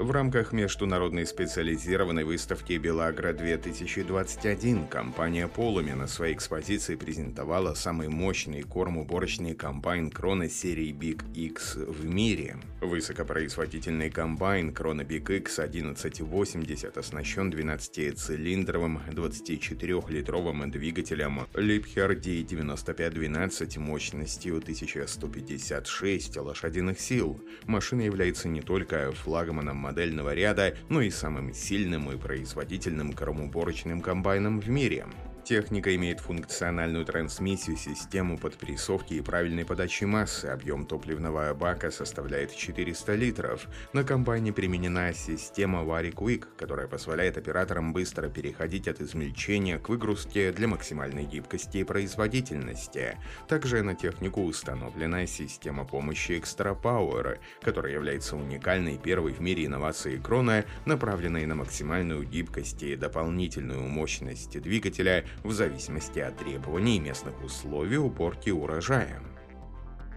В рамках международной специализированной выставки «Белагра-2021» компания «Полуми» на своей экспозиции презентовала самый мощный кормоуборочный комбайн Крона серии Big X в мире. Высокопроизводительный комбайн Крона Big X 1180 оснащен 12-цилиндровым 24-литровым двигателем Liebherr D9512 мощностью 1156 лошадиных сил. Машина является не только флагманом модельного ряда, но и самым сильным и производительным кормоуборочным комбайном в мире. Техника имеет функциональную трансмиссию, систему подпрессовки и правильной подачи массы. Объем топливного бака составляет 400 литров. На комбайне применена система Vary Quick, которая позволяет операторам быстро переходить от измельчения к выгрузке для максимальной гибкости и производительности. Также на технику установлена система помощи Extra Power, которая является уникальной первой в мире инновацией Крона, направленной на максимальную гибкость и дополнительную мощность двигателя в зависимости от требований местных условий уборки урожая.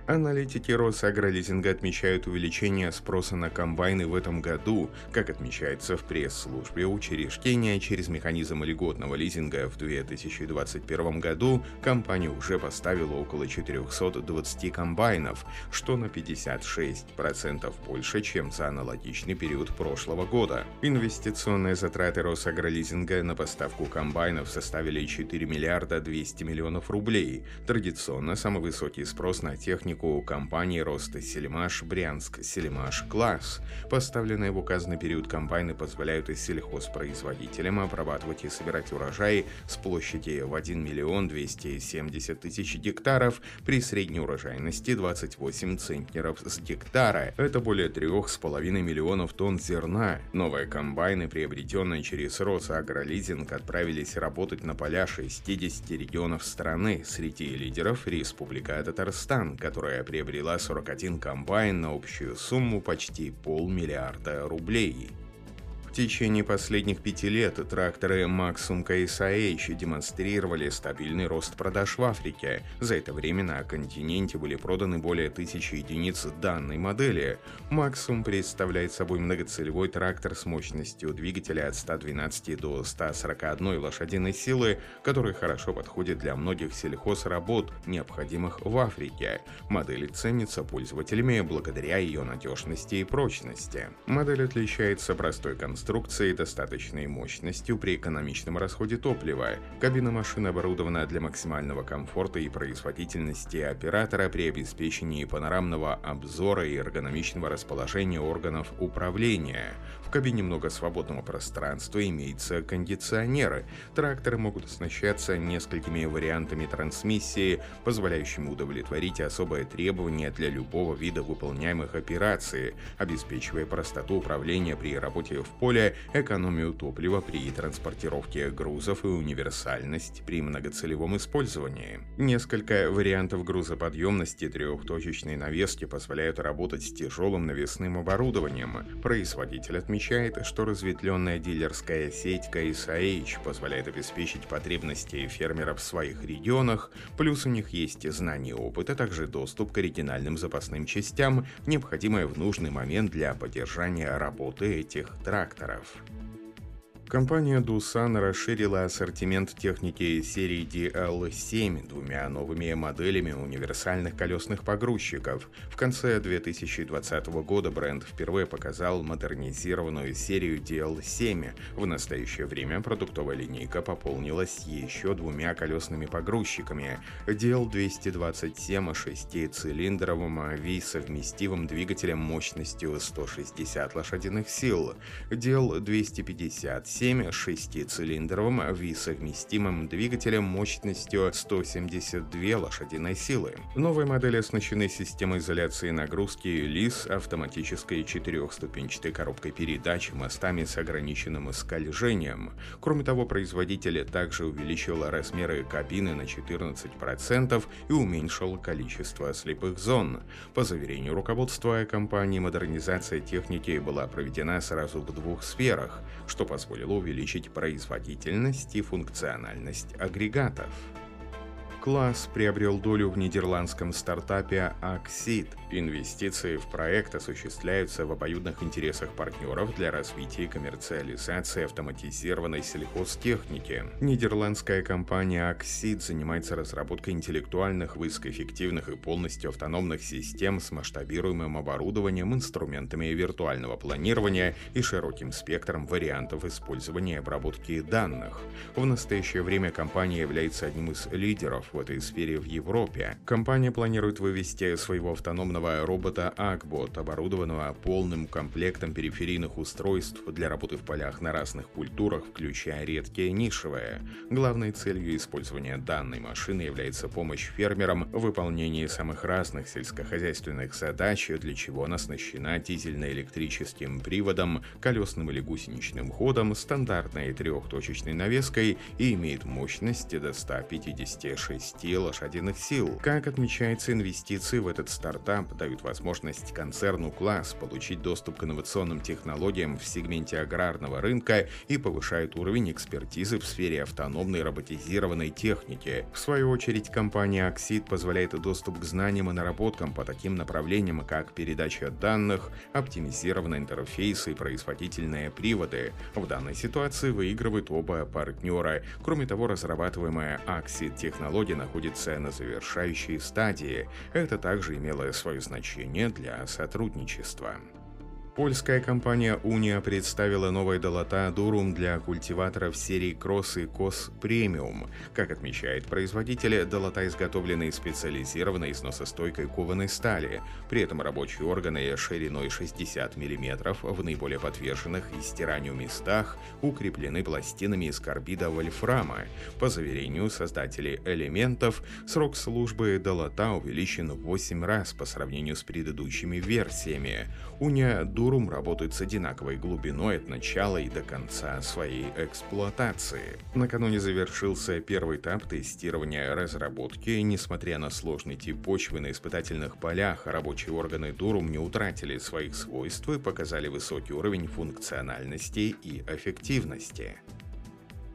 Аналитики Росагролизинга отмечают увеличение спроса на комбайны в этом году. Как отмечается в пресс-службе учреждения, через механизм льготного лизинга в 2021 году компания уже поставила около 420 комбайнов, что на 56% больше, чем за аналогичный период прошлого года. Инвестиционные затраты Росагролизинга на поставку комбайнов составили 4 миллиарда 200 миллионов рублей. Традиционно самый высокий спрос на технику технику компании роста Сельмаш Брянск Сельмаш Класс. Поставленные в указанный период комбайны позволяют и сельхозпроизводителям обрабатывать и собирать урожаи с площади в 1 миллион 270 тысяч гектаров при средней урожайности 28 центнеров с гектара. Это более 3,5 миллионов тонн зерна. Новые комбайны, приобретенные через Росагролизинг, отправились работать на поля 60 регионов страны. Среди лидеров Республика Татарстан, который которая приобрела 41 комбайн на общую сумму почти полмиллиарда рублей. В течение последних пяти лет тракторы Maxum KSH демонстрировали стабильный рост продаж в Африке. За это время на континенте были проданы более тысячи единиц данной модели. Maxum представляет собой многоцелевой трактор с мощностью двигателя от 112 до 141 лошадиной силы, который хорошо подходит для многих сельхозработ, необходимых в Африке. Модель ценится пользователями благодаря ее надежности и прочности. Модель отличается простой конструкцией конструкции достаточной мощностью при экономичном расходе топлива. Кабина машины оборудована для максимального комфорта и производительности оператора при обеспечении панорамного обзора и эргономичного расположения органов управления. Кабине много свободного пространства, имеется кондиционеры. Тракторы могут оснащаться несколькими вариантами трансмиссии, позволяющими удовлетворить особые требования для любого вида выполняемых операций, обеспечивая простоту управления при работе в поле, экономию топлива при транспортировке грузов и универсальность при многоцелевом использовании. Несколько вариантов грузоподъемности трехточечной навески позволяют работать с тяжелым навесным оборудованием. Производитель отмечает, что разветвленная дилерская сеть KSH позволяет обеспечить потребности фермеров в своих регионах, плюс у них есть знания и опыт, а также доступ к оригинальным запасным частям, необходимые в нужный момент для поддержания работы этих тракторов. Компания Doosan расширила ассортимент техники серии DL7 двумя новыми моделями универсальных колесных погрузчиков. В конце 2020 года бренд впервые показал модернизированную серию DL7. В настоящее время продуктовая линейка пополнилась еще двумя колесными погрузчиками DL227 шестицилиндровым ВИ-совместивым двигателем мощностью 160 лошадиных сил, DL257 7 шестицилиндровым ВИ-совместимым двигателем мощностью 172 лошадиной силы. Новые модели оснащены системой изоляции нагрузки ЛИС, автоматической четырехступенчатой коробкой передач, мостами с ограниченным скольжением. Кроме того, производитель также увеличил размеры кабины на 14% и уменьшил количество слепых зон. По заверению руководства компании, модернизация техники была проведена сразу в двух сферах, что позволило увеличить производительность и функциональность агрегатов. Класс приобрел долю в нидерландском стартапе Axid. Инвестиции в проект осуществляются в обоюдных интересах партнеров для развития и коммерциализации автоматизированной сельхозтехники. Нидерландская компания Axid занимается разработкой интеллектуальных, высокоэффективных и полностью автономных систем с масштабируемым оборудованием, инструментами виртуального планирования и широким спектром вариантов использования и обработки данных. В настоящее время компания является одним из лидеров в этой сфере в Европе. Компания планирует вывести своего автономного робота Акбот, оборудованного полным комплектом периферийных устройств для работы в полях на разных культурах, включая редкие нишевые. Главной целью использования данной машины является помощь фермерам в выполнении самых разных сельскохозяйственных задач, для чего она оснащена дизельно-электрическим приводом, колесным или гусеничным ходом, стандартной трехточечной навеской и имеет мощность до 156 лошадиных сил. Как отмечается, инвестиции в этот стартап дают возможность концерну «Класс» получить доступ к инновационным технологиям в сегменте аграрного рынка и повышают уровень экспертизы в сфере автономной роботизированной техники. В свою очередь, компания Axid позволяет доступ к знаниям и наработкам по таким направлениям, как передача данных, оптимизированные интерфейсы и производительные приводы. В данной ситуации выигрывают оба партнера. Кроме того, разрабатываемая Axid технология находится на завершающей стадии. Это также имело свое значение для сотрудничества. Польская компания Уния представила новый долота Дурум для культиваторов серии Кросс и Кос Премиум. Как отмечает производитель, долота изготовлены из специализированной износостойкой кованой стали. При этом рабочие органы шириной 60 мм в наиболее подверженных и стиранию местах укреплены пластинами из карбида вольфрама. По заверению создателей элементов, срок службы долота увеличен в 8 раз по сравнению с предыдущими версиями. Уния Дурум работает с одинаковой глубиной от начала и до конца своей эксплуатации. Накануне завершился первый этап тестирования разработки, несмотря на сложный тип почвы на испытательных полях, рабочие органы Дурум не утратили своих свойств и показали высокий уровень функциональности и эффективности.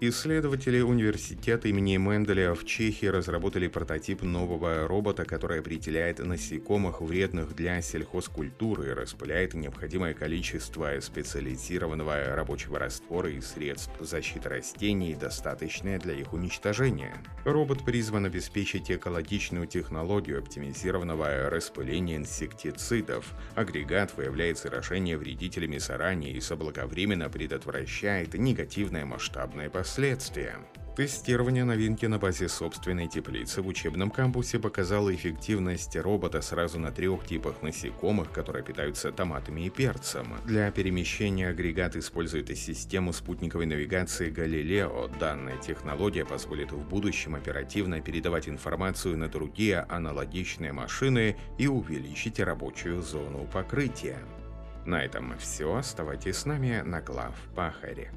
Исследователи университета имени Менделя в Чехии разработали прототип нового робота, который определяет насекомых, вредных для сельхозкультуры, и распыляет необходимое количество специализированного рабочего раствора и средств защиты растений, достаточное для их уничтожения. Робот призван обеспечить экологичную технологию оптимизированного распыления инсектицидов. Агрегат выявляет заражение вредителями заранее и заблаговременно предотвращает негативное масштабное последствие последствия. Тестирование новинки на базе собственной теплицы в учебном кампусе показало эффективность робота сразу на трех типах насекомых, которые питаются томатами и перцем. Для перемещения агрегат использует систему спутниковой навигации Галилео. Данная технология позволит в будущем оперативно передавать информацию на другие аналогичные машины и увеличить рабочую зону покрытия. На этом все. Оставайтесь с нами на глав Пахаре.